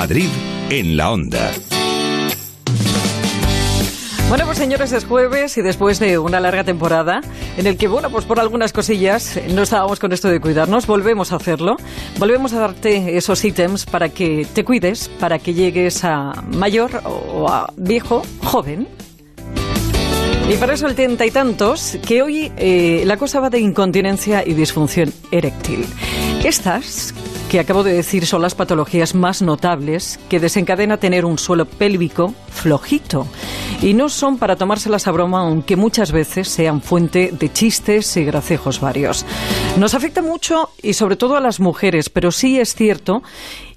Madrid en la onda. Bueno, pues señores, es jueves y después de una larga temporada en el que, bueno, pues por algunas cosillas no estábamos con esto de cuidarnos, volvemos a hacerlo. Volvemos a darte esos ítems para que te cuides, para que llegues a mayor o a viejo, joven. Y para eso el tenta y tantos, que hoy eh, la cosa va de incontinencia y disfunción eréctil. Estas que acabo de decir son las patologías más notables que desencadena tener un suelo pélvico flojito. Y no son para tomárselas a broma, aunque muchas veces sean fuente de chistes y gracejos varios. Nos afecta mucho y sobre todo a las mujeres, pero sí es cierto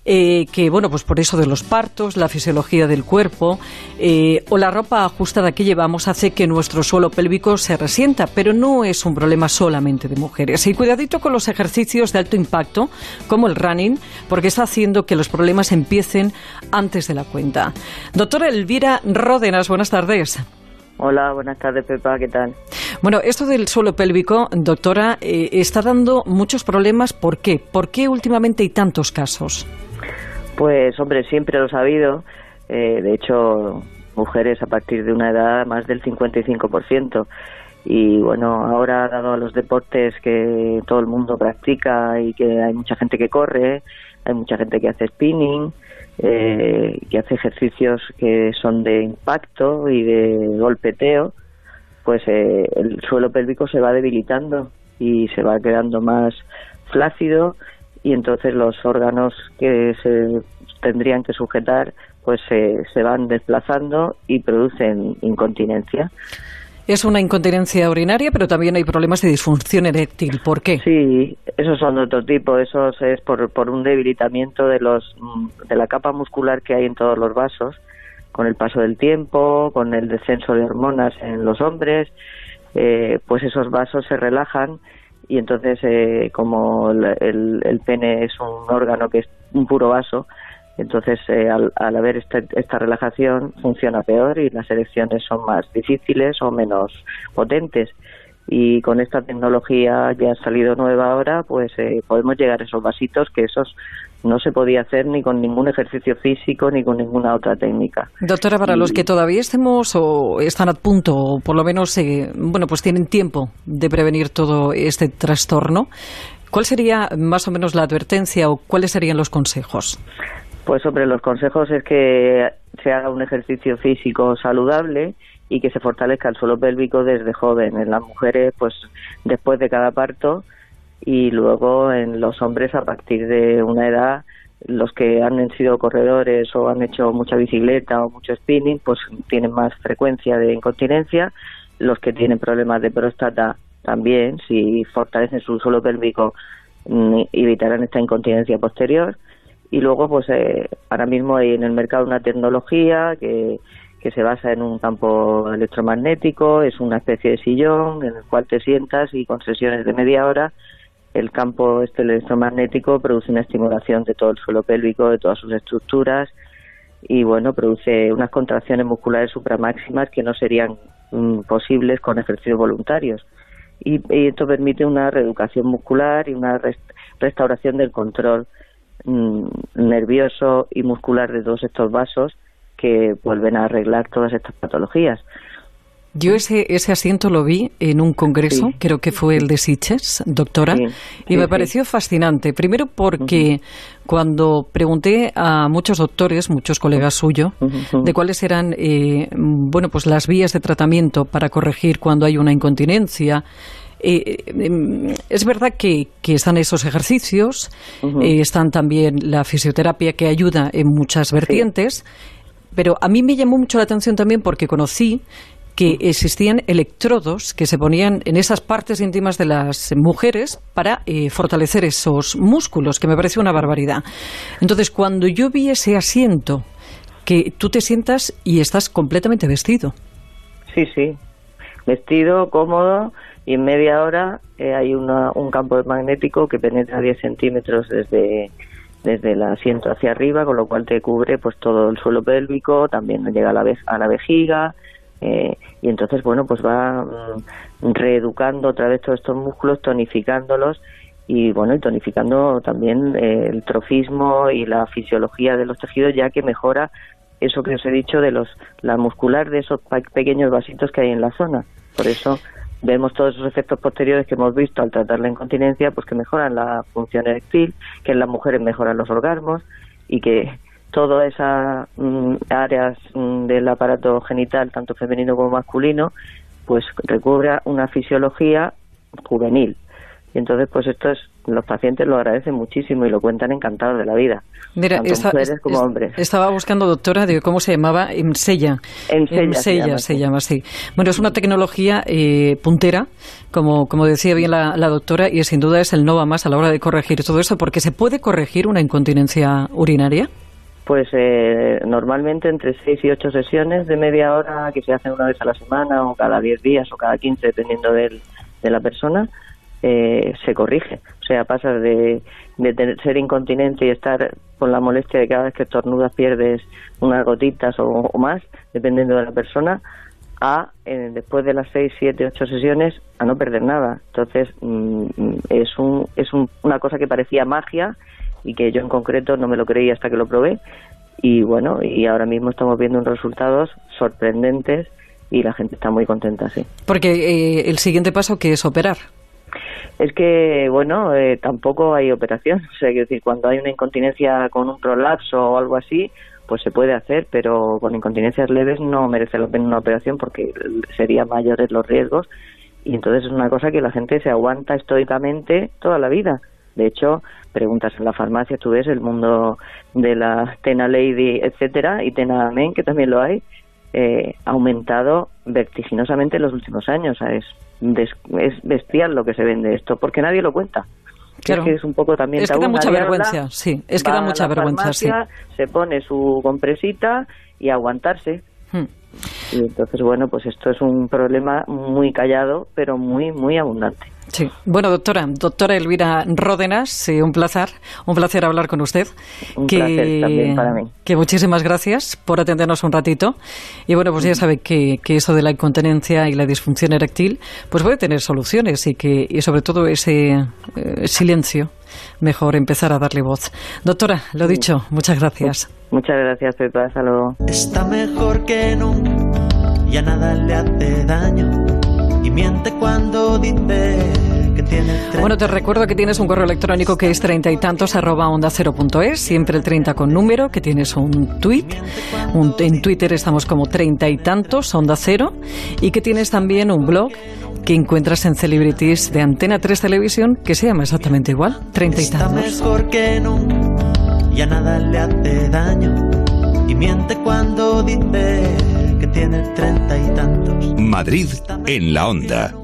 eh, que, bueno, pues por eso de los partos, la fisiología del cuerpo eh, o la ropa ajustada que llevamos hace que nuestro suelo pélvico se resienta, pero no es un problema solamente de mujeres. Y cuidadito con los ejercicios de alto impacto, como el running, porque está haciendo que los problemas empiecen antes de la cuenta. Doctora Elvira Ródenas, buenas tardes. Hola, buenas tardes, Pepa, ¿qué tal? Bueno, esto del suelo pélvico, doctora, eh, está dando muchos problemas. ¿Por qué? ¿Por qué últimamente hay tantos casos? Pues hombre, siempre lo he sabido. Eh, de hecho, mujeres a partir de una edad más del 55%. Y bueno, ahora dado a los deportes que todo el mundo practica y que hay mucha gente que corre, hay mucha gente que hace spinning, eh, que hace ejercicios que son de impacto y de golpeteo, pues eh, el suelo pélvico se va debilitando y se va quedando más flácido y entonces los órganos que se tendrían que sujetar pues se van desplazando y producen incontinencia. Es una incontinencia urinaria, pero también hay problemas de disfunción eréctil. ¿Por qué? Sí, esos son de otro tipo. Eso es por, por un debilitamiento de, los, de la capa muscular que hay en todos los vasos, con el paso del tiempo, con el descenso de hormonas en los hombres. Eh, pues esos vasos se relajan y entonces eh, como el, el, pene es un órgano que es un puro vaso, entonces eh, al, haber este, esta relajación funciona peor y las elecciones son más difíciles o menos potentes. Y con esta tecnología ya ha salido nueva ahora, pues eh, podemos llegar a esos vasitos que esos no se podía hacer ni con ningún ejercicio físico ni con ninguna otra técnica. Doctora, para los que todavía estemos o están a punto o por lo menos eh, bueno pues tienen tiempo de prevenir todo este trastorno, ¿cuál sería más o menos la advertencia o cuáles serían los consejos? Pues sobre los consejos es que se haga un ejercicio físico saludable y que se fortalezca el suelo pélvico desde joven. En las mujeres, pues después de cada parto y luego en los hombres a partir de una edad los que han sido corredores o han hecho mucha bicicleta o mucho spinning pues tienen más frecuencia de incontinencia los que tienen problemas de próstata también si fortalecen su suelo pélvico mm, evitarán esta incontinencia posterior y luego pues eh, ahora mismo hay en el mercado una tecnología que, que se basa en un campo electromagnético, es una especie de sillón en el cual te sientas y con sesiones de media hora el campo este electromagnético produce una estimulación de todo el suelo pélvico, de todas sus estructuras y bueno, produce unas contracciones musculares supramáximas que no serían mm, posibles con ejercicios voluntarios. Y, esto permite una reeducación muscular y una restauración del control mm, nervioso y muscular de todos estos vasos que vuelven a arreglar todas estas patologías. Yo ese, ese asiento lo vi en un congreso, creo que fue el de Sitges, doctora, y me pareció fascinante. Primero porque cuando pregunté a muchos doctores, muchos colegas suyos, de cuáles eran eh, bueno, pues las vías de tratamiento para corregir cuando hay una incontinencia, eh, em, es verdad que, están esos ejercicios, eh, están también la fisioterapia que ayuda en muchas vertientes, pero a mí me llamó mucho la atención también porque conocí que existían electrodos que se ponían en esas partes íntimas de las mujeres para eh, fortalecer esos músculos, que me pareció una barbaridad. Entonces, cuando yo vi ese asiento, que tú te sientas y estás completamente vestido. Sí, sí, vestido, cómodo, y en media hora eh, hay un campo magnético que penetra 10 centímetros desde desde el asiento hacia arriba, con lo cual te cubre pues todo el suelo pélvico, también llega a la, a la vejiga, eh, y entonces, bueno, pues va mm, reeducando otra vez todos estos músculos, tonificándolos y bueno y tonificando también eh, el trofismo y la fisiología de los tejidos ya que mejora eso que os he dicho de los la muscular de esos pequeños vasitos que hay en la zona. Por eso vemos todos esos efectos posteriores que hemos visto al tratar la incontinencia pues que mejoran la función eréctil que en las mujeres mejoran los orgasmos y que todas esas mm, áreas mm, del aparato genital tanto femenino como masculino pues recubra una fisiología juvenil. Y entonces, pues esto es, los pacientes lo agradecen muchísimo y lo cuentan encantados de la vida. Mira, tanto mujeres como hombres. Estaba buscando, doctora, de cómo se llamaba, Ensella. Ensella, se, llama, así. Bueno, es una tecnología eh, puntera, como, como decía bien la, doctora, y sin duda es el no va más a la hora de corregir todo esto, porque se puede corregir una incontinencia urinaria. Pues eh, normalmente entre 6 y 8 sesiones de media hora que se hacen una vez a la semana o cada 10 días o cada 15 dependiendo de la persona eh, se corrige. O sea, pasa de, de ser incontinente y estar con la molestia de cada vez que estornudas pierdes unas gotitas o, más, dependiendo de la persona, a después de las 6, 7, 8 sesiones a no perder nada. Entonces, mm, es, un, es una cosa que parecía magia y que yo en concreto no me lo creí hasta que lo probé. Y bueno, y ahora mismo estamos viendo unos resultados sorprendentes y la gente está muy contenta, sí. Porque eh, el siguiente paso que es operar. Es que, bueno, eh, tampoco hay operación. O sea, que decir, cuando hay una incontinencia con un prolapso o algo así, pues se puede hacer, pero con incontinencias leves no merece la pena una operación porque serían mayores los riesgos. Y entonces es una cosa que la gente se aguanta estoicamente toda la vida. De hecho, preguntas en la farmacia, tú ves el mundo de la Tena Lady, etcétera, y Tena Men, que también lo hay, eh, aumentado vertiginosamente en los últimos años. es, es bestial lo que se vende esto, porque nadie lo cuenta. Claro. Es que es un poco también Es que da mucha vergüenza, sí. Es que da mucha vergüenza, sí. Se pone su compresita y aguantarse. Hmm. Y entonces, bueno, pues esto es un problema muy callado, pero muy, muy abundante. Sí. Bueno, doctora, doctora Elvira Ródenas, un placer, un placer hablar con usted. Un que, placer también para mí. Que muchísimas gracias por atendernos un ratito. Y bueno, pues ya sabe que, que eso de la incontinencia y la disfunción eréctil, pues puede tener soluciones y que, y sobre todo ese eh, silencio, mejor empezar a darle voz. Doctora, lo dicho, muchas gracias. Muchas gracias, Pepa. Hasta luego. Está mejor que nunca, ya nada le hace daño y miente cuando dice Bueno, te recuerdo que tienes un correo electrónico que es treinta y tantos arroba onda cero punto es, siempre el 30 con número, que tienes un tweet, en Twitter estamos como treinta y tantos, onda cero, y que tienes también un blog que encuentras en Celebrities de Antena 3 Televisión, que se llama exactamente igual, treinta y tantos. mejor que nunca, ya nada le hace daño, y miente cuando dice que tiene treinta y tantos. Madrid en la onda.